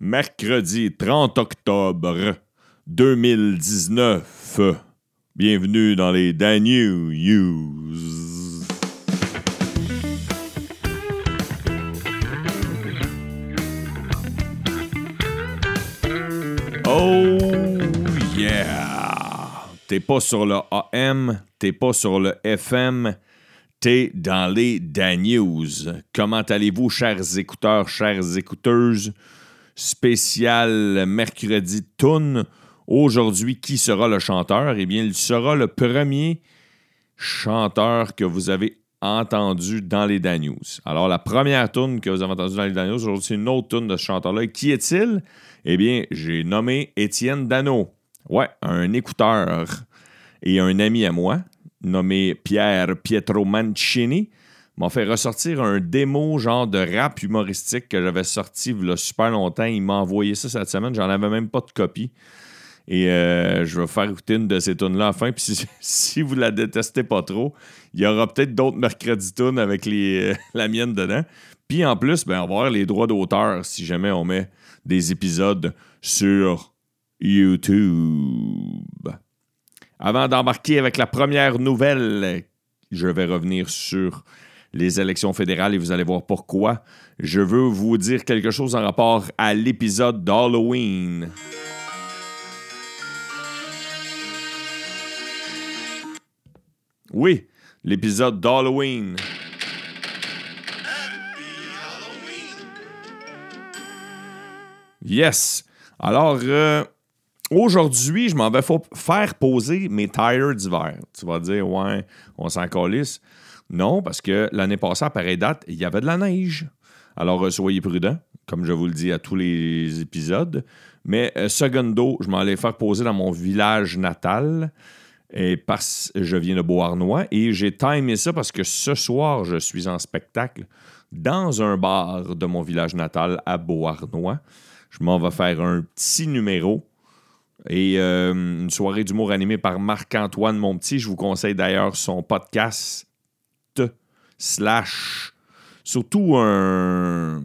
mercredi 30 octobre 2019. Bienvenue dans les Dan News. Oh yeah! T'es pas sur le AM, t'es pas sur le FM, t'es dans les Dan News. Comment allez-vous, chers écouteurs, chères écouteuses? Spécial mercredi Toon. Aujourd'hui, qui sera le chanteur? Eh bien, il sera le premier chanteur que vous avez entendu dans les Dan News. Alors, la première tune que vous avez entendue dans les Dan News, aujourd'hui, c'est une autre tune de ce chanteur-là. Qui est-il? Eh bien, j'ai nommé Étienne Dano. Ouais, un écouteur et un ami à moi, nommé Pierre Pietro Mancini, m'a fait ressortir un démo genre de rap humoristique que j'avais sorti il y a super longtemps. Il m'a envoyé ça cette semaine. J'en avais même pas de copie. Et euh, je vais faire écouter une de ces tunes là enfin. Puis si, si, vous la détestez pas trop, il y aura peut-être d'autres mercredi tunes avec les, la mienne dedans. Puis en plus, ben, on va avoir les droits d'auteur si jamais on met des épisodes sur YouTube. Avant d'embarquer avec la première nouvelle, je vais revenir sur les élections fédérales et vous allez voir pourquoi. Je veux vous dire quelque chose en rapport à l'épisode d'Halloween. Oui, l'épisode d'Halloween. Yes. Alors, euh, aujourd'hui, je m'en vais faire poser mes tires d'hiver. Tu vas dire, ouais, on s'en calisse. Non, parce que l'année passée, à pareille date, il y avait de la neige. Alors, euh, soyez prudents, comme je vous le dis à tous les épisodes. Mais euh, secondo, je m'en allais faire poser dans mon village natal. Et parce je viens de Beauharnois et j'ai timé ça parce que ce soir, je suis en spectacle dans un bar de mon village natal à Beauharnois. Je m'en vais faire un petit numéro et euh, une soirée d'humour animée par Marc-Antoine Monpetit. Je vous conseille d'ailleurs son podcast surtout un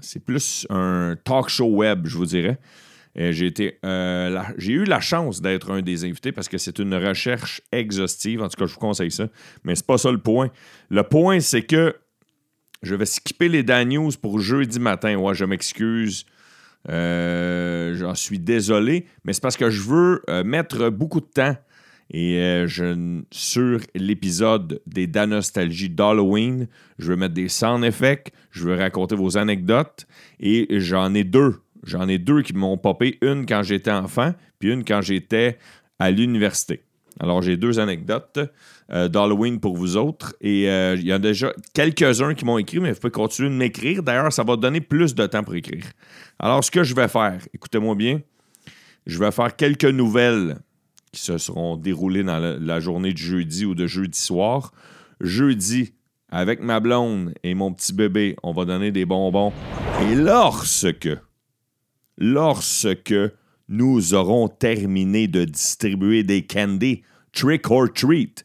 c'est plus un talk show web, je vous dirais. J'ai, été, euh, j'ai eu la chance d'être un des invités parce que c'est une recherche exhaustive. En tout cas, je vous conseille ça. Mais c'est pas ça le point. Le point, c'est que je vais skipper les Dan News pour jeudi matin. Ouais, je m'excuse. Euh, j'en suis désolé, mais c'est parce que je veux euh, mettre beaucoup de temps et euh, je, sur l'épisode des Danostalgie d'Halloween, je veux mettre des sound effects, je veux raconter vos anecdotes et j'en ai deux. J'en ai deux qui m'ont popé, une quand j'étais enfant, puis une quand j'étais à l'université. Alors, j'ai deux anecdotes d'Halloween pour vous autres. Et il y a déjà quelques-uns qui m'ont écrit, mais vous pouvez continuer de m'écrire. D'ailleurs, ça va donner plus de temps pour écrire. Alors, ce que je vais faire, écoutez-moi bien, je vais faire quelques nouvelles qui se seront déroulées dans la, journée de jeudi ou de jeudi soir. Jeudi, avec ma blonde et mon petit bébé, on va donner des bonbons. Et lorsque, lorsque nous aurons terminé de distribuer des candies trick or treat,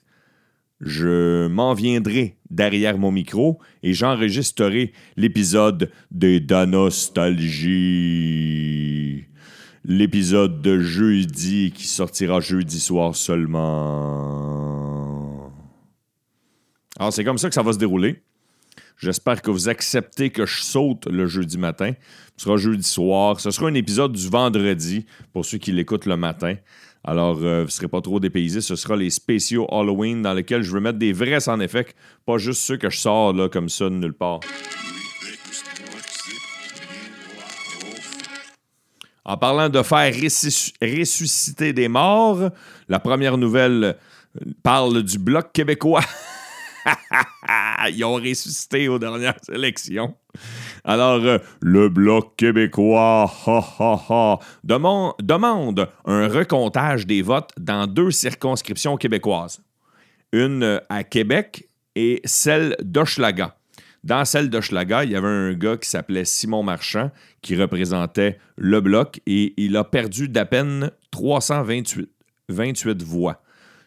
je m'en viendrai derrière mon micro et j'enregistrerai l'épisode de Danostalgie. L'épisode de jeudi qui sortira jeudi soir seulement. Alors, c'est comme ça que ça va se dérouler. J'espère que vous acceptez que je saute le jeudi matin. Ce sera jeudi soir. Ce sera un épisode du vendredi pour ceux qui l'écoutent le matin. Alors, euh, vous ne serez pas trop dépaysés. Ce sera les spéciaux Halloween dans lesquels je veux mettre des vrais sans effet, pas juste ceux que je sors là comme ça de nulle part. En parlant de faire ressusciter des morts, la première nouvelle parle du Bloc québécois. Ils ont ressuscité aux dernières élections. Alors, euh, le Bloc québécois demande, un recomptage des votes dans deux circonscriptions québécoises. Une euh, à Québec et celle d'Hochelaga. Dans celle d'Hochelaga, il y avait un gars qui s'appelait Simon Marchand qui représentait le Bloc et il a perdu d'à peine 328 28 voix.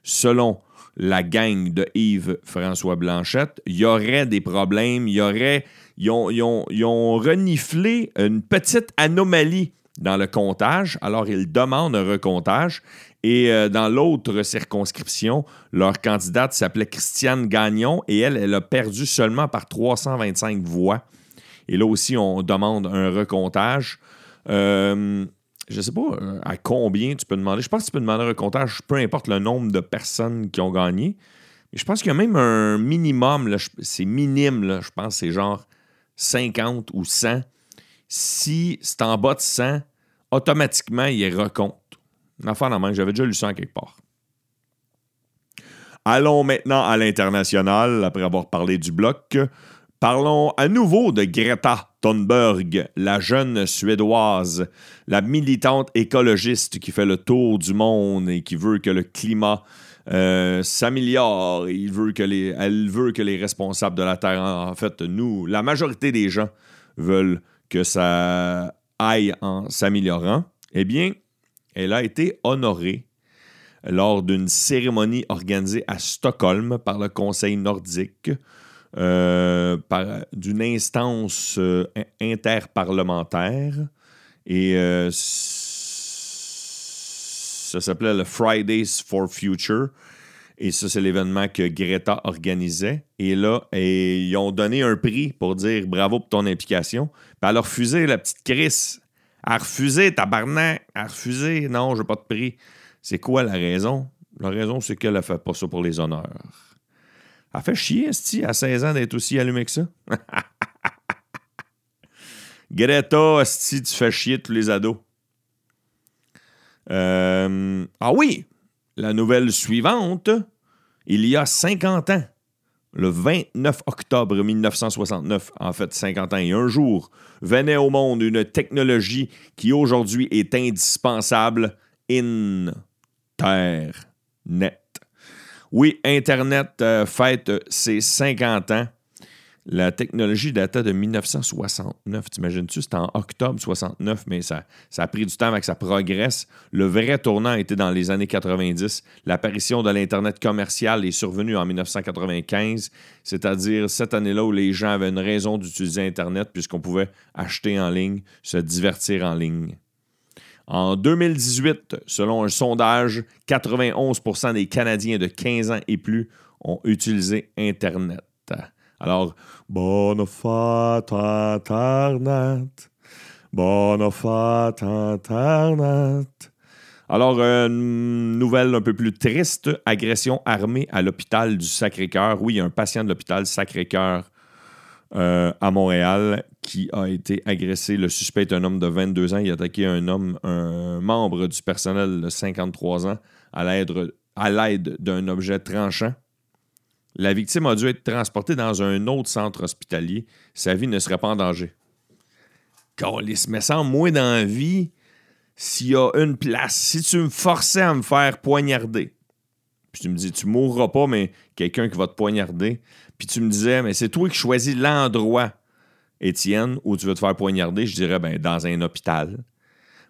Selon la gang de Yves-François Blanchette, il y aurait des problèmes, il y aurait. Ils ont- ils ont reniflé une petite anomalie dans le comptage, alors ils demandent un recomptage. Et euh, dans l'autre circonscription, leur candidate s'appelait Christiane Gagnon et elle, elle a perdu seulement par 325 voix. Et là aussi, on demande un recomptage. Euh, je ne sais pas euh, à combien tu peux demander. Je pense que tu peux demander un recomptage, peu importe le nombre de personnes qui ont gagné. Mais je pense qu'il y a même un minimum, c'est minime, là, je pense c'est genre 50 ou 100. Si c'est en bas de 100, automatiquement, il recompte. Une affaire la main, j'avais déjà lu ça en quelque part. Allons maintenant à l'international, après avoir parlé du bloc. Parlons à nouveau de Greta Thunberg, la jeune Suédoise, la militante écologiste qui fait le tour du monde et qui veut que le climat euh, s'améliore. Elle veut que les responsables de la Terre, en, en fait, nous, la majorité des gens veulent que ça aille en s'améliorant. Eh bien, elle a été honorée lors d'une cérémonie organisée à Stockholm par le Conseil nordique, euh, d'une instance euh, in- interparlementaire. Et euh, ça s'appelait le Fridays for Future. Et ça, c'est l'événement que Greta organisait. Et là, ils ont donné un prix pour dire bravo pour ton implication. Puis elle a refusé, la petite Chris. A refusé, tabarnak. A refusé. Non, je veux pas de prix. C'est quoi la raison? La raison, c'est qu'elle a fait pas ça pour les honneurs. Elle fait chier, Esti, à 16 ans, d'être aussi allumé que ça. Greta, Esti, tu fais chier tous les ados. Euh, ah oui, la nouvelle suivante, il y a 50 ans, le 29 octobre 1969, en fait 50 ans et un jour, venait au monde une technologie qui aujourd'hui est indispensable, Internet. Oui, Internet euh, fête ses 50 ans. La technologie datait de 1969. T'imagines-tu? C'était en octobre 69, mais ça, a pris du temps avec que ça progresse. Le vrai tournant était dans les années 90. L'apparition de l'Internet commercial est survenue en 1995, c'est-à-dire cette année-là où les gens avaient une raison d'utiliser Internet puisqu'on pouvait acheter en ligne, se divertir en ligne. En 2018, selon un sondage, 91% des Canadiens de 15 ans et plus ont utilisé Internet. Alors, bonne fête Internet. Bonne fête Internet. Alors, une nouvelle un peu plus triste, agression armée à l'hôpital du Sacré-Cœur. Oui, un patient de l'hôpital Sacré-Cœur euh, à Montréal qui a été agressé. Le suspect est un homme de 22 ans. Il a attaqué un homme, un membre du personnel de 53 ans à l'aide d'un objet tranchant. La victime a dû être transportée dans un autre centre hospitalier. Sa vie ne serait pas en danger. Câlisse, mais sans moi dans la vie, s'il y a une place, si tu me forçais à me faire poignarder, puis tu me dis, tu mourras pas, mais quelqu'un qui va te poignarder, puis tu me disais, mais c'est toi qui choisis l'endroit, Étienne, où tu veux te faire poignarder, je dirais, ben, dans un hôpital.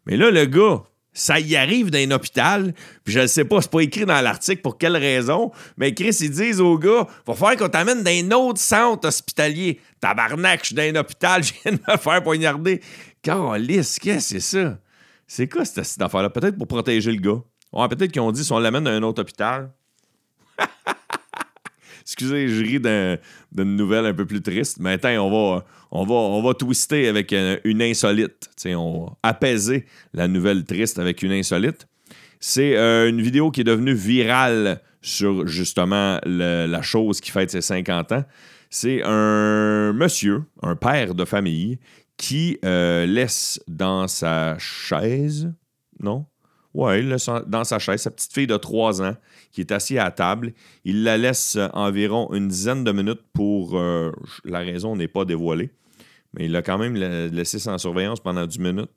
Mais là, le gars, ça y arrive dans un hôpital, puis je ne sais pas, c'est pas écrit dans l'article pour quelle raison, mais Chris, ils disent au gars, va falloir qu'on t'amène dans un autre centre hospitalier. Tabarnak, je suis dans un hôpital, je viens de me faire poignarder. Calice, qu'est-ce que c'est ça? C'est quoi cette, cette affaire-là? Peut-être pour protéger le gars. Ouais, peut-être qu'ils ont dit si on l'amène dans un autre hôpital. Excusez, je ris d'un- d'une nouvelle un peu plus triste, mais attends, on va, on va, on va twister avec euh, une insolite. On va apaiser la nouvelle triste avec une insolite. C'est euh, une vidéo qui est devenue virale sur justement la chose qui fête ses 50 ans. C'est un monsieur, un père de famille, qui euh, laisse dans sa chaise, non? Ouais, il laisse dans sa chaise sa petite fille de 3 ans qui est assise à table. Il la laisse euh, environ une dizaine de minutes pour. euh, la raison n'est pas dévoilée. Mais il l'a quand même la- laissé sans surveillance pendant 10 minutes.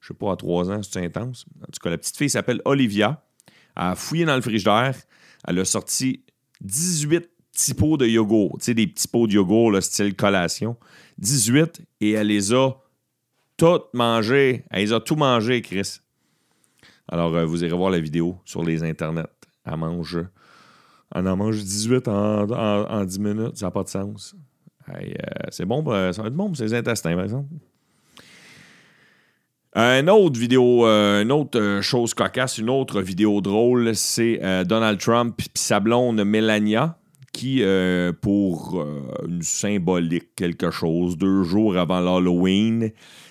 Je sais pas, à 3 ans, c'est intense. En tout cas, la petite fille s'appelle Olivia. Elle a fouillé dans le frigidaire. Elle a sorti 18 petits pots de yogourt. Tu sais, des petits pots de yogourt, là, style collation. 18. Et elle les a toutes mangées. Elle les a tout mangées, Chris. Alors, euh, vous irez voir la vidéo sur les internets. Elle mange On en mange 18 en, en, 10 minutes. Ça n'a pas de sens. Euh, c'est bon, ça va être bon pour ses intestins, par exemple. Une autre vidéo, euh, une autre euh, chose cocasse, une autre vidéo drôle, c'est Donald Trump et sa blonde Melania qui, pour une symbolique, quelque chose, deux jours avant l'Halloween,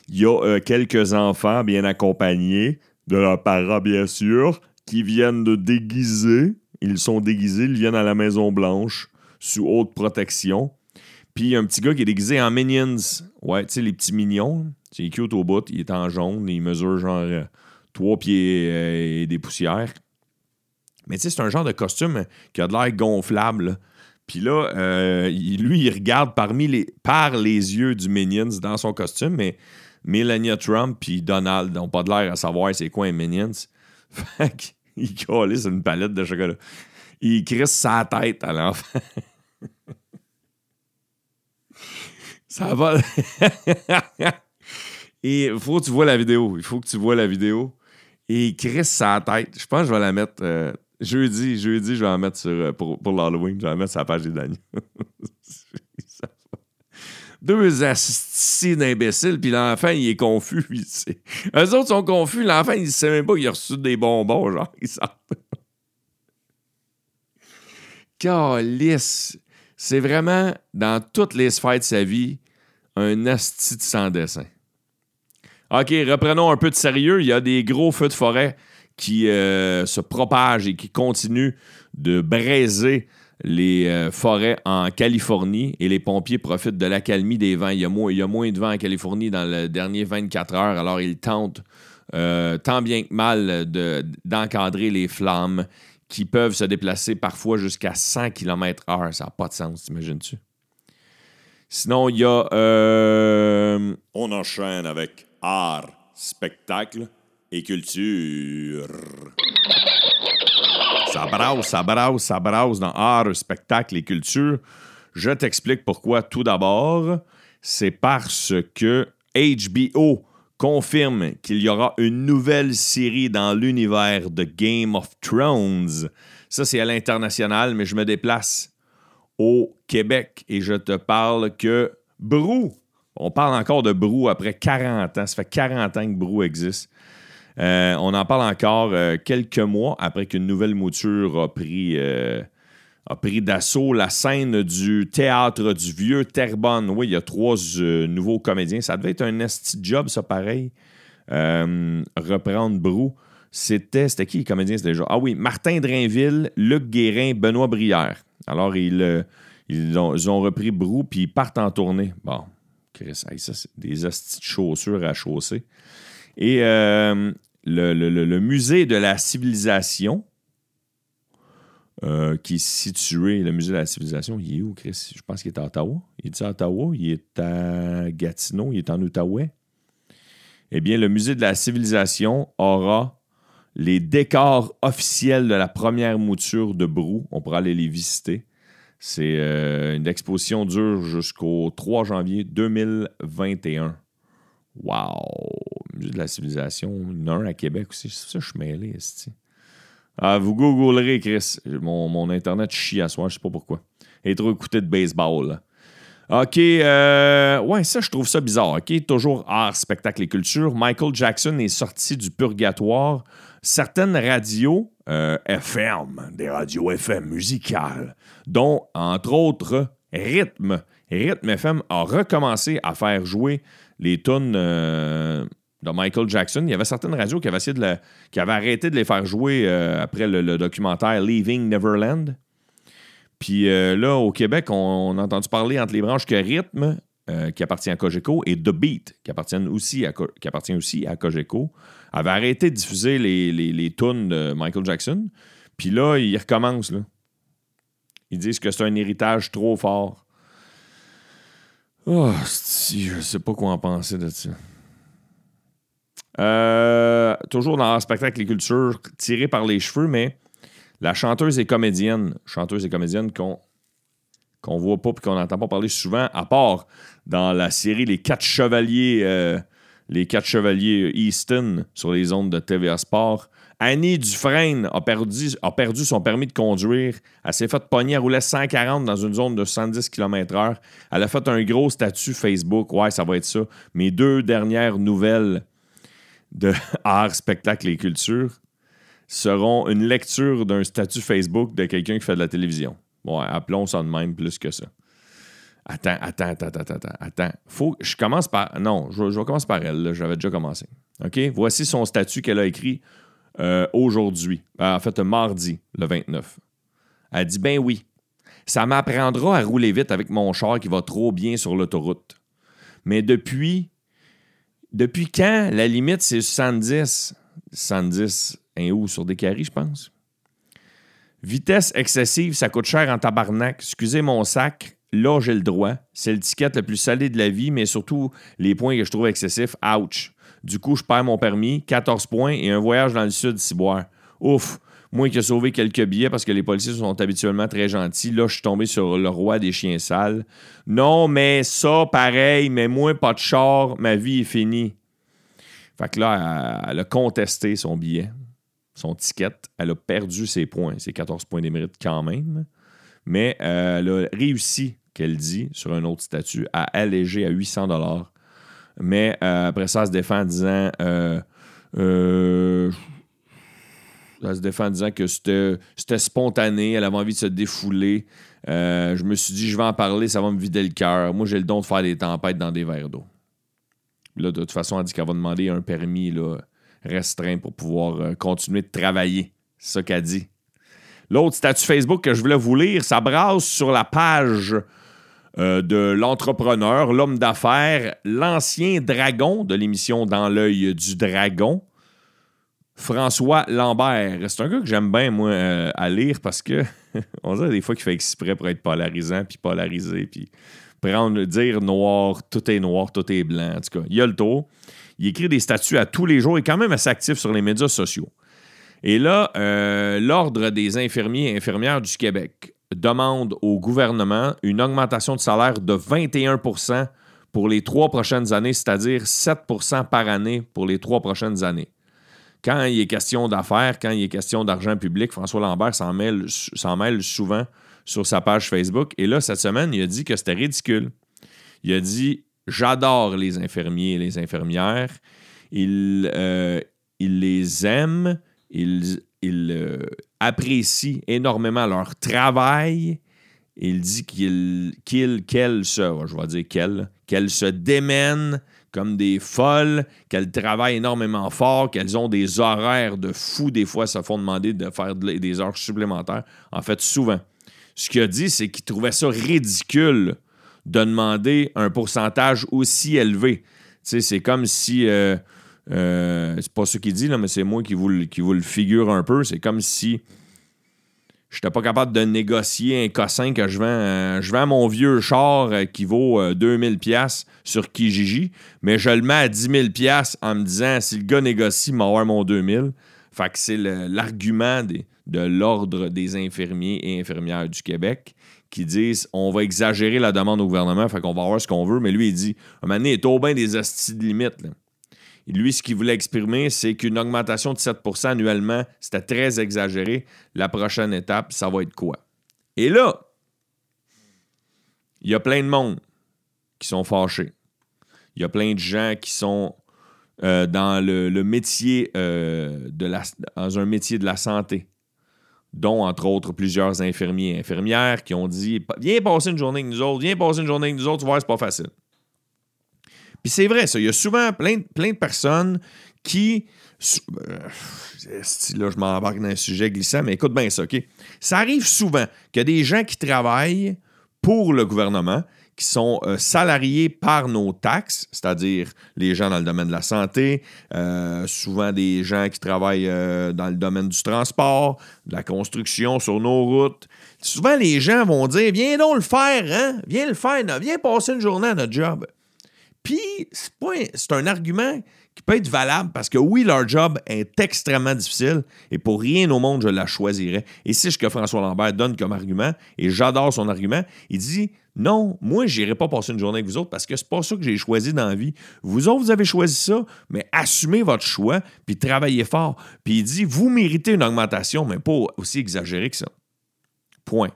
il y a quelques enfants bien accompagnés de leurs parents, bien sûr, qui viennent de déguiser. Ils sont déguisés, ils viennent à la Maison Blanche sous haute protection. Puis un petit gars qui est déguisé en Minions. Ouais, tu sais, les petits mignons. C'est cute au bout. Il est en jaune. Il mesure genre euh, trois pieds euh, et des poussières. Mais tu sais, c'est un genre de costume qui a de l'air gonflable. Puis là, euh, lui, il regarde parmi les, par les yeux du Minions dans son costume, mais Melania Trump puis Donald n'ont pas de l'air à savoir c'est quoi un Minions. Fait colle sur une palette de chocolat. Il crisse sa tête à l'enfant. Ça va. Et il faut que tu vois la vidéo. Il faut que tu vois la vidéo. Et il crisse sa tête. Je pense que je vais la mettre euh, jeudi. Jeudi, je vais la mettre sur, euh, pour, pour l'Halloween. Je vais la mettre sur la page des Daniels. Deux assistis d'imbéciles, puis l'enfant, il est confus. Il Eux autres sont confus. L'enfant, il sait même pas qu'il a reçu des bonbons. Genre, il sort. Calice. C'est vraiment, dans toutes les sphères de sa vie, un asti sans dessin. OK, reprenons un peu de sérieux. Il y a des gros feux de forêt qui euh, se propagent et qui continuent de braiser les euh, forêts en Californie et les pompiers profitent de l'accalmie des vents. Il y, a moins, de vent en Californie dans les derniers 24 heures, alors ils tentent euh, tant bien que mal d'encadrer les flammes qui peuvent se déplacer parfois jusqu'à 100 km/h. Ça n'a pas de sens, t'imagines-tu? Sinon, il y a. Euh, on enchaîne avec art, spectacle et culture. Ça brasse, ça brasse, ça brasse dans art, spectacle et culture. Je t'explique pourquoi tout d'abord. C'est parce que HBO confirme qu'il y aura une nouvelle série dans l'univers de Game of Thrones. Ça, c'est à l'international, mais je me déplace au Québec et je te parle que Brou, on parle encore de Brou après 40 ans, ça fait 40 ans que Brou existe. Euh, on en parle encore euh, quelques mois après qu'une nouvelle mouture a pris, euh, a pris d'assaut la scène du théâtre du vieux Terrebonne. Oui, il y a trois nouveaux comédiens. Ça devait être un esti job, ça, pareil. reprendre Brou. C'était, c'était qui les comédiens? Déjà? Ah oui, Martin Drainville, Luc Guérin, Benoît Brière. Alors, ils, ils, ont, repris Brou, puis ils partent en tournée. Bon, Chris, ça, c'est des astis de chaussures à chausser. Et euh, le, musée de la civilisation, euh, qui est situé, le musée de la civilisation, il est où, Chris? Je pense qu'il est à Ottawa. Il est à Ottawa? Il est à Gatineau? Il est en Outaouais? Eh bien, le musée de la civilisation aura les décors officiels de la première mouture de Brou. On pourra aller les visiter. C'est euh, une exposition dure jusqu'au 3 janvier 2021. Wow! De la civilisation. Il un à Québec aussi. Ça, je suis mêlé, ah, vous googlerez, Chris. Mon, Internet chie à soi, je sais pas pourquoi. Et trop écouté de baseball. OK. Euh, ouais, ça, je trouve ça bizarre. OK? Toujours art, spectacle et culture. Michael Jackson est sorti du purgatoire. Certaines radios euh, FM, des radios FM musicales, dont, entre autres, Rhythm. Rhythm FM a recommencé à faire jouer les tunes euh, de Michael Jackson. Il y avait certaines radios qui avaient, avaient arrêté de les faire jouer euh, après le, documentaire Leaving Neverland. Puis là, au Québec, on, a entendu parler entre les branches que Rhythm, qui appartient à Cogeco, et The Beat, qui appartient aussi à, Cogeco, avait arrêté de diffuser les, les, tunes de Michael Jackson. Puis là, ils recommencent. Ils disent que c'est un héritage trop fort. Oh, je sais pas quoi en penser de ça. Euh, toujours dans le spectacle et culture, tiré par les cheveux, mais la chanteuse et comédienne, chanteuse et comédienne qu'on qu'on voit pas et qu'on n'entend pas parler souvent, à part dans la série Les Quatre Chevaliers euh, les quatre chevaliers Easton sur les ondes de TVA Sport. Annie Dufresne a perdu, a perdu son permis de conduire. Elle s'est fait pogner, elle roulait 140 dans une zone de 110 km/h. Elle a fait un gros statut Facebook. Ouais, ça va être ça. Mes deux dernières nouvelles de art, spectacle et culture seront une lecture d'un statut Facebook de quelqu'un qui fait de la télévision. Bon, appelons ça de même plus que ça. Attends, attends, attends, attends, attends, attends. Faut, je commence par. Non, je, je vais commencer par elle. J'avais déjà commencé. OK? Voici son statut qu'elle a écrit euh, aujourd'hui. En fait, mardi, le 29. Elle dit Ben oui, ça m'apprendra à rouler vite avec mon char qui va trop bien sur l'autoroute. Mais depuis. Depuis quand la limite, c'est 110? 110, un où? Sur des carrés, je pense. Vitesse excessive, ça coûte cher en tabarnak. Excusez mon sac, là j'ai le droit. C'est le ticket le plus salé de la vie, mais surtout les points que je trouve excessifs. Ouch. Du coup, je perds mon permis, 14 points et un voyage dans le sud, Ciboire. Ouf. Moi qui ai sauvé quelques billets parce que les policiers sont habituellement très gentils. Là, je suis tombé sur le roi des chiens sales. Non, mais ça, pareil, mais moi, pas de char, ma vie est finie. Fait que là, elle a contesté son billet son ticket. Elle a perdu ses points, ses 14 points d'émérite quand même. Mais euh, elle a réussi, qu'elle dit, sur un autre statut, à alléger à 800 dollars. Mais euh, après ça, elle se défend en disant... Euh, elle se défend en disant que c'était spontané, elle avait envie de se défouler. je me suis dit, je vais en parler, ça va me vider le cœur. Moi, j'ai le don de faire des tempêtes dans des verres d'eau. Là, de toute façon, elle dit qu'elle va demander un permis là, restreint pour pouvoir euh, continuer de travailler. C'est ça qu'elle dit. L'autre statut Facebook que je voulais vous lire, ça brasse sur la page euh, de l'entrepreneur, l'homme d'affaires, l'ancien dragon de l'émission Dans l'œil du dragon, François Lambert. C'est un gars que j'aime bien, moi, euh, à lire parce que on dirait des fois qu'il fait exprès pour être polarisant, puis polarisé, puis prendre, dire noir, tout est noir, tout est blanc. En tout cas, il a le tour. Il écrit des statuts à tous les jours. Est quand même assez actif sur les médias sociaux. Et là, euh, l'Ordre des infirmiers et infirmières du Québec demande au gouvernement une augmentation de salaire de 21% pour les trois prochaines années, c'est-à-dire 7% par année pour les trois prochaines années. Quand il est question d'affaires, quand il est question d'argent public, François Lambert s'en mêle, mêle souvent sur sa page Facebook. Et là, cette semaine, il a dit que c'était ridicule. Il a dit J'adore les infirmiers et les infirmières. Il, euh, les aime. Il, euh, apprécie énormément leur travail. Il dit qu'il, qu'elles se, je vais dire qu'elles se démènent comme des folles, qu'elles travaillent énormément fort, qu'elles ont des horaires de fou. Des fois, ça font demander de faire des heures supplémentaires. En fait, souvent. Ce qu'il a dit, c'est qu'il trouvait ça ridicule de demander un pourcentage aussi élevé. C'est comme si. Euh, euh, c'est pas ce qu'il dit, là, mais c'est moi qui vous, qui vous le figure un peu. C'est comme si je n'étais pas capable de négocier un cossin que je vends. Euh, je vends mon vieux char qui vaut 2000 pièces sur Kijiji, mais je le mets à 10 000 pièces en me disant si le gars négocie, il m'avoir mon 2000. Fait que c'est l'argument de l'Ordre des infirmiers et infirmières du Québec qui disent on va exagérer la demande au gouvernement, fait qu'on va avoir ce qu'on veut, mais lui, il dit un moment donné, il est au bain des astis de limite. Lui, ce qu'il voulait exprimer, c'est qu'une augmentation de 7% annuellement, c'était très exagéré. La prochaine étape, ça va être quoi? Et là, il y a plein de monde qui sont fâchés. Il y a plein de gens qui sont euh, dans le, métier euh, de la, dans un métier de la santé, dont entre autres plusieurs infirmiers et infirmières qui ont dit Viens passer une journée avec nous autres, viens passer une journée avec nous autres, tu vois, c'est pas facile. Puis c'est vrai, ça. Il y a souvent plein, de personnes qui. Euh, là, je m'embarque dans un sujet glissant, mais écoute bien ça, OK? Ça arrive souvent qu'il y a des gens qui travaillent pour le gouvernement, qui sont euh, salariés par nos taxes, c'est-à-dire les gens dans le domaine de la santé, euh, souvent des gens qui travaillent dans le domaine du transport, de la construction sur nos routes. Souvent, les gens vont dire Viens donc le faire, hein? Viens le faire, viens passer une journée à notre job. Puis, c'est un argument qui peut être valable parce que oui, leur job est extrêmement difficile et pour rien au monde, je la choisirais. Et c'est ce que François Lambert donne comme argument, et j'adore son argument. Il dit Non, moi, je n'irai pas passer une journée avec vous autres parce que c'est pas ça que j'ai choisi dans la vie. Vous autres, vous avez choisi ça, mais assumez votre choix, puis travaillez fort. Puis il dit, vous méritez une augmentation, mais pas aussi exagéré que ça. Point.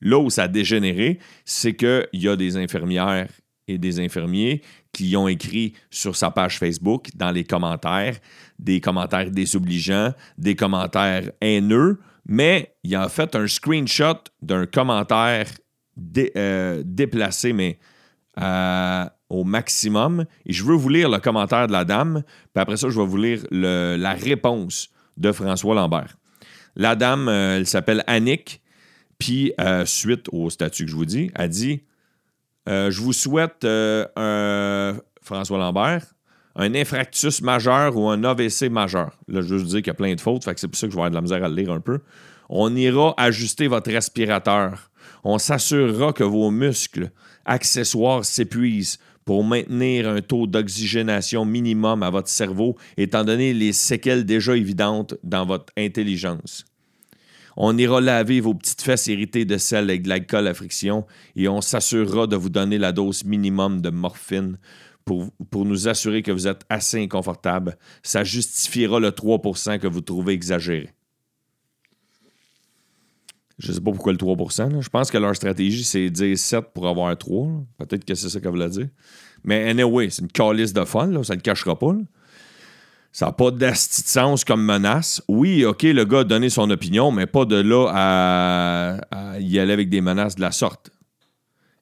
Là où ça a dégénéré, c'est qu'il y a des infirmières et des infirmiers qui ont écrit sur sa page Facebook, dans les commentaires, des commentaires désobligeants, des commentaires haineux, mais il a fait un screenshot d'un commentaire euh, déplacé, mais euh, au maximum. Et je veux vous lire le commentaire de la dame, puis après ça, je vais vous lire la réponse de François Lambert. La dame, euh, elle s'appelle Annick, puis suite au statut que je vous dis, elle dit Je vous souhaite un François Lambert, un infractus majeur ou un AVC majeur. Là, je veux dire qu'il y a plein de fautes, c'est pour ça que je vais avoir de la misère à le lire un peu. On ira ajuster votre respirateur on s'assurera que vos muscles accessoires s'épuisent pour maintenir un taux d'oxygénation minimum à votre cerveau, étant donné les séquelles déjà évidentes dans votre intelligence. On ira laver vos petites fesses irritées de sel avec de l'alcool à friction et on s'assurera de vous donner la dose minimum de morphine pour, pour, nous assurer que vous êtes assez inconfortable. Ça justifiera le 3% que vous trouvez exagéré. Je ne sais pas pourquoi le 3% Je pense que leur stratégie, c'est dire 7 pour avoir 3. Peut-être que c'est ça qu'elle voulait dire. Mais anyway, c'est une calice de fun, là, ça ne le cachera pas. Ça n'a pas d'asti comme menace. Oui, OK, le gars a donné son opinion, mais pas de là à, y aller avec des menaces de la sorte.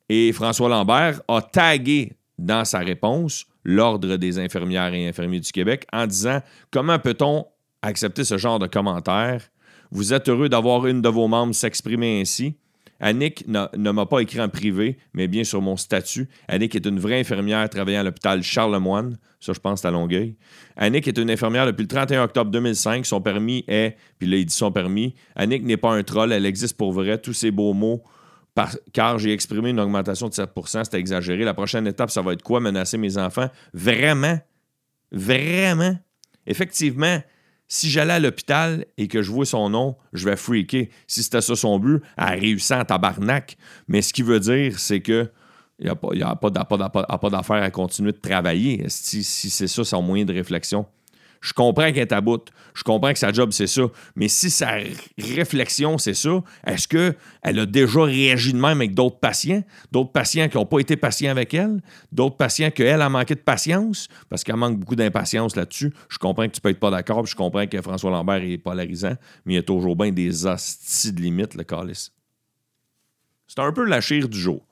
Et François Lambert a tagué dans sa réponse l'Ordre des infirmières et infirmiers du Québec en disant Comment peut-on accepter ce genre de commentaires? Vous êtes heureux d'avoir une de vos membres s'exprimer ainsi? Annick ne m'a pas écrit en privé, mais bien sur mon statut. Annick est une vraie infirmière travaillant à l'hôpital Charlemagne. Ça, je pense, à Longueuil. Annick est une infirmière depuis le 31 octobre 2005. Son permis est, puis là, il dit son permis. Annick n'est pas un troll, elle existe pour vrai. Tous ces beaux mots, car j'ai exprimé une augmentation de 7% c'était exagéré. La prochaine étape, ça va être quoi? Menacer mes enfants? Vraiment? Vraiment? Effectivement, si j'allais à l'hôpital et que je vois son nom, je vais freaker. Si c'était ça son but, elle réussit en tabarnak. Mais ce qui veut dire, c'est que il n'y a pas, pas d'affaire à continuer de travailler si, si c'est ça son moyen de réflexion. Je comprends qu'elle est à bout. Je comprends que sa job, c'est ça. Mais si sa réflexion, c'est ça, est-ce qu'elle a déjà réagi de même avec d'autres patients? D'autres patients qui n'ont pas été patients avec elle? D'autres patients qu'elle a manqué de patience? Parce qu'elle manque beaucoup d'impatience là-dessus. Je comprends que tu peux être pas d'accord. Je comprends que François Lambert est polarisant. Mais il y a toujours bien des hosties de limite, le calice. C'est un peu la chire du jour.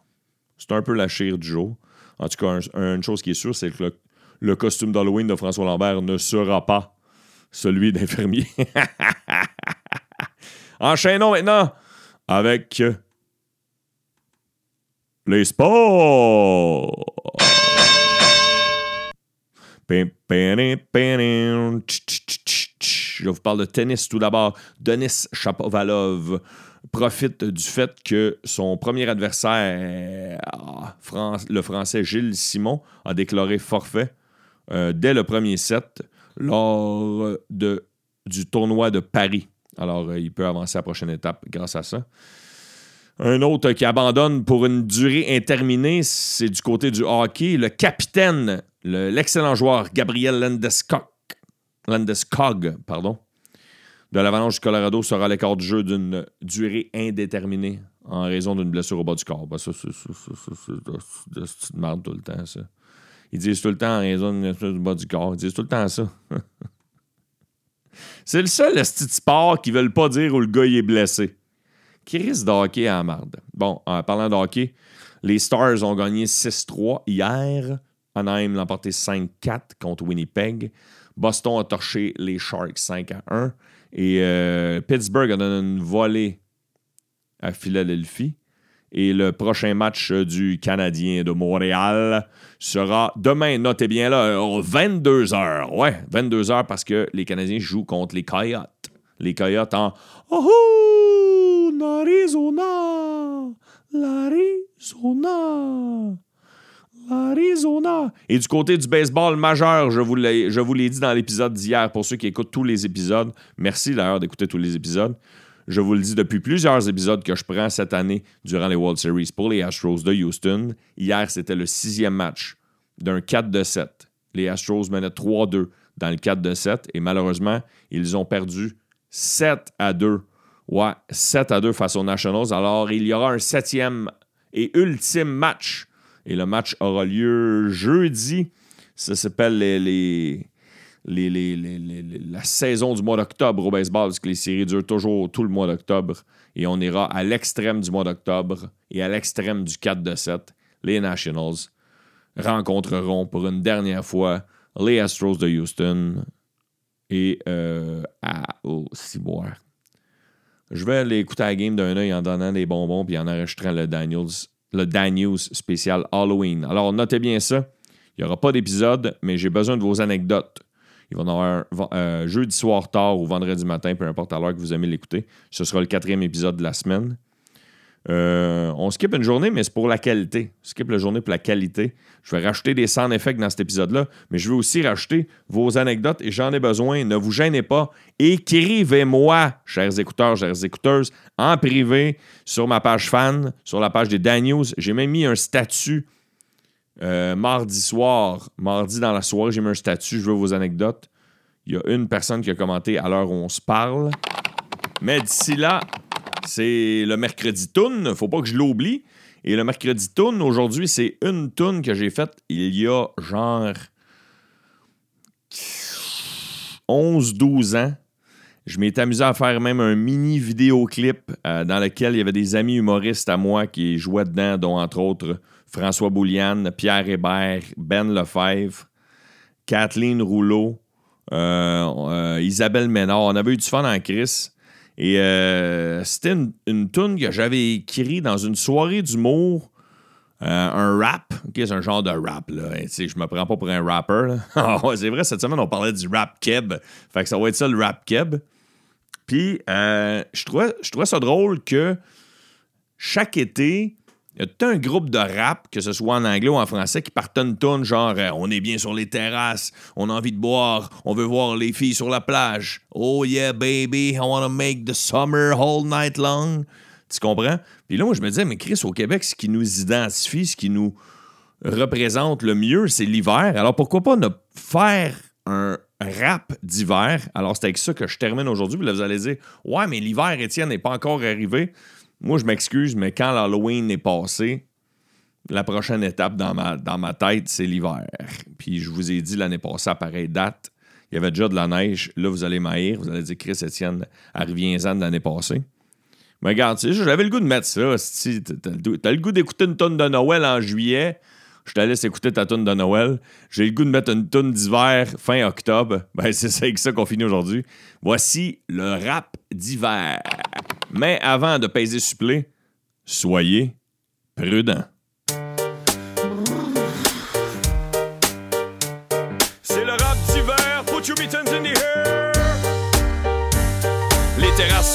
C'est un peu la chire du jour. En tout cas, une chose qui est sûre, c'est que le le costume d'Halloween de François Lambert ne sera pas celui d'infirmier. Enchaînons maintenant avec les sports. Je vous parle de tennis tout d'abord. Denis Chapovalov profite du fait que son premier adversaire, ah, le Français Gilles Simon, a déclaré forfait euh, dès le premier set lors de, du tournoi de Paris. Alors, euh, il peut avancer à la prochaine étape grâce à ça. Un autre qui abandonne pour une durée indéterminée, c'est du côté du hockey. Le capitaine, l'excellent joueur Gabriel Landeskog, Landeskog pardon, de l'Avalanche du Colorado sera à l'écart du jeu d'une durée indéterminée en raison d'une blessure au bas du corps. Ben, ça, c'est merde tout le temps, ça. Ils disent tout le temps en raison du bas du corps. Ils disent tout le temps ça. c'est le seul petit sport qui ne veulent pas dire où le gars est blessé. Qui risque de hockey à la marde. Bon, en parlant de hockey, les Stars ont gagné 6-3 hier. Anaheim l'a emporté 5-4 contre Winnipeg. Boston a torché les Sharks 5 1. Et euh, Pittsburgh a donné une volée à Philadelphie. Et le prochain match euh, du Canadien de Montréal sera demain, notez bien là, 22h. Ouais, 22h parce que les Canadiens jouent contre les Coyotes. Les Coyotes en Oh, l'Arizona! L'Arizona! L'Arizona! Et du côté du baseball majeur, je vous l'ai dit dans l'épisode d'hier, pour ceux qui écoutent tous les épisodes, merci d'ailleurs d'écouter tous les épisodes. Je vous le dis depuis plusieurs épisodes que je prends cette année durant les World Series pour les Astros de Houston. Hier, c'était le sixième match d'un 4 de 7. Les Astros menaient 3-2 dans le 4 de 7 et malheureusement, ils ont perdu 7 à 2. Ouais, 7 à 2 face aux Nationals. Alors, il y aura un septième et ultime match. Et le match aura lieu jeudi. Ça s'appelle la saison du mois d'octobre au baseball, parce que les séries durent toujours tout le mois d'octobre. Et on ira à l'extrême du mois d'octobre et à l'extrême du 4 de 7. Les Nationals rencontreront pour une dernière fois les Astros de Houston et à au Ciboire. Je vais aller écouter la game d'un œil en donnant des bonbons puis en enregistrant le Daniels, le Daniels spécial Halloween. Alors, notez bien ça. Il n'y aura pas d'épisode, mais j'ai besoin de vos anecdotes. Il va y en avoir un euh, jeudi soir tard ou vendredi matin, peu importe à l'heure que vous aimez l'écouter. Ce sera le quatrième épisode de la semaine. Euh, on skip une journée, mais c'est pour la qualité. Skip la journée pour la qualité. Je vais rajouter des sound effects dans cet épisode-là, mais je vais aussi rajouter vos anecdotes et j'en ai besoin. Ne vous gênez pas. Écrivez-moi, chers écouteurs, chères écouteuses, en privé, sur ma page fan, sur la page des Dan J'ai même mis un statut euh, mardi soir, mardi dans la soirée, j'ai mis un statut. Je veux vos anecdotes. Il y a une personne qui a commenté à l'heure où on se parle. Mais d'ici là, c'est le mercredi tune. Faut pas que je l'oublie. Et le mercredi tune, aujourd'hui, c'est une tune que j'ai faite il y a genre 11-12 ans. Je m'étais amusé à faire même un mini vidéoclip euh, dans lequel il y avait des amis humoristes à moi qui jouaient dedans, dont entre autres François Bouliane, Pierre Hébert, Ben Lefebvre, Kathleen Rouleau, euh, euh, Isabelle Ménard. On avait eu du fun en Chris. Et euh, c'était une, une tune que j'avais écrite dans une soirée d'humour. Euh, un rap, c'est un genre de rap, là. je me prends pas pour un rapper. Ah c'est vrai, cette semaine, on parlait du rap keb. Fait que ça va être ça, le rap keb. Puis, euh, je, trouvais, je trouvais ça drôle que chaque été, y a tout un groupe de rap, que ce soit en anglais ou en français, qui partent une tonne genre euh, On est bien sur les terrasses, on a envie de boire, on veut voir les filles sur la plage. Oh yeah, baby, I wanna make the summer all night long. Tu comprends? Puis là, moi, je me disais, mais Chris, au Québec, ce qui nous identifie, ce qui nous représente le mieux, c'est l'hiver. Alors pourquoi pas faire un rap d'hiver? Alors c'est avec ça que je termine aujourd'hui. Puis là, vous allez dire, ouais, mais l'hiver, Étienne, n'est pas encore arrivé. Moi, je m'excuse, mais quand l'Halloween est passé, la prochaine étape dans ma, dans ma tête, c'est l'hiver. Puis je vous ai dit l'année passée, à pareille date, il y avait déjà de la neige. Là, vous allez m'haïr. Vous allez dire, Chris Etienne, reviens-en de l'année passée. Mais regarde, j'avais le goût de mettre ça. T'as le goût d'écouter une tonne de Noël en juillet, je te laisse écouter ta tonne de Noël. J'ai le goût de mettre une tonne d'hiver fin octobre. Ben, c'est avec ça qu'on finit aujourd'hui. Voici le rap d'hiver. Mais avant de peser supplé, soyez prudents.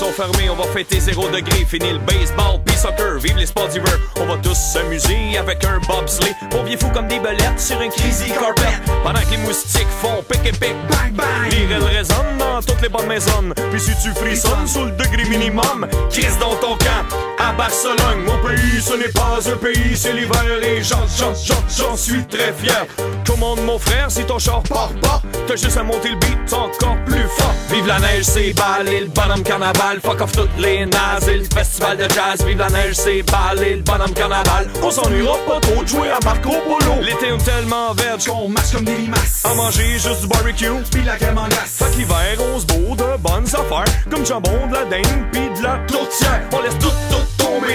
Sont fermées, on va fêter 0 degré, fini le baseball, puis soccer, vive les sports d'hiver. On va tous s'amuser avec un bobsleigh, pour bien fou comme des belettes sur un crazy carpet. Pendant que les moustiques font pic et pic, bang bang. Les rêves résonnent dans toutes les bonnes maisons. Puis si tu frissonnes sous le degré minimum, crise dans ton camp. À Barcelone, mon pays, ce n'est pas un pays, c'est l'hiver et j'en, j'en, j'en, suis très fier. Commande mon frère, si ton char part pas, t'as juste à monter le beat encore plus fort. Vive la neige, c'est balé, le bonhomme carnaval, fuck off toutes les nazes, et le festival de jazz. Vive la neige, c'est balé, le bonhomme carnaval. On s'ennuiera pas trop de jouer à Marco Polo. L'été est tellement vert qu'on marche comme des limaces. À manger juste du barbecue, pis la crème en glace. Fait qu'hiver, on se beau de bonnes affaires, comme jambon, de la dinde, pis de la tourtière. On laisse tout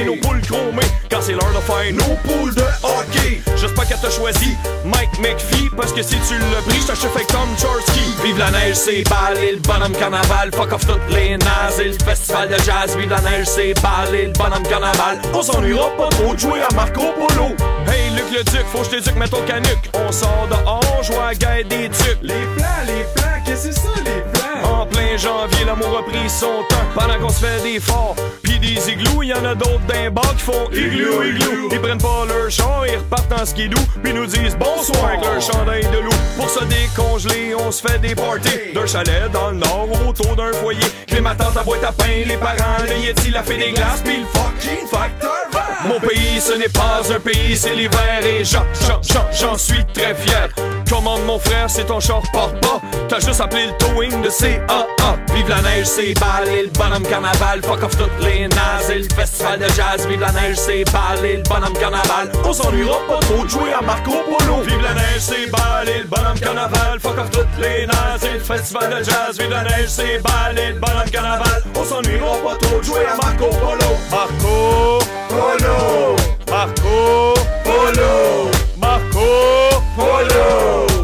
nos chromées, quand c'est l'heure de faire nos poules de hockey. J'espère qu'elle t'a choisi Mike McPhee, parce que si tu l'as pris, j't'achète avec Tom Chorsky. Vive la neige, c'est balé, le bonhomme carnaval, fuck off toutes les nazes, le festival de jazz. Vive la neige, c'est balé, le bonhomme carnaval. On s'ennuiera pas trop de jouer à Marco Polo. Hey Luc le Duc, faut que je t'éduque, mets ton canuc. On sort dehors, joue à des tucs. Les plans, les plans, qu'est-ce que c'est ça, les plans? En plein janvier, l'amour a pris son temps pendant qu'on se fait des forts. Pis des igloos, y en a d'autres d'un bar qui font igloo, igloo. Ils prennent pas leur char, ils repartent en skidoo, puis nous disent bonsoir avec leur chandail de loup. Pour se décongeler, on se fait des parties d'un chalet dans le nord autour d'un foyer. Les ma à boîte à pain, les parents, le Yeti, la fée des glaces, pis le fucking facteur Mon pays, ce n'est pas un pays, c'est l'hiver et j'en, j'en, suis très fier. Commande mon frère, c'est ton char porte pas. T'as juste appelé le towing de CAA. Vive la neige, c'est balé, le bonhomme carnaval. Fuck off toutes les nazes et le festival de jazz. Vive la neige, c'est balé, le bonhomme carnaval. On s'ennuiera pas trop de jouer à Marco Polo. Vive la neige, c'est balé, le bonhomme carnaval. Fuck off toutes les nazes et le festival de jazz. Vive la neige, c'est balé, le bonhomme carnaval. On s'ennuiera pas trop de jouer à Marco Polo. Marco Polo, Vasco, Polo, Vasco, Polo.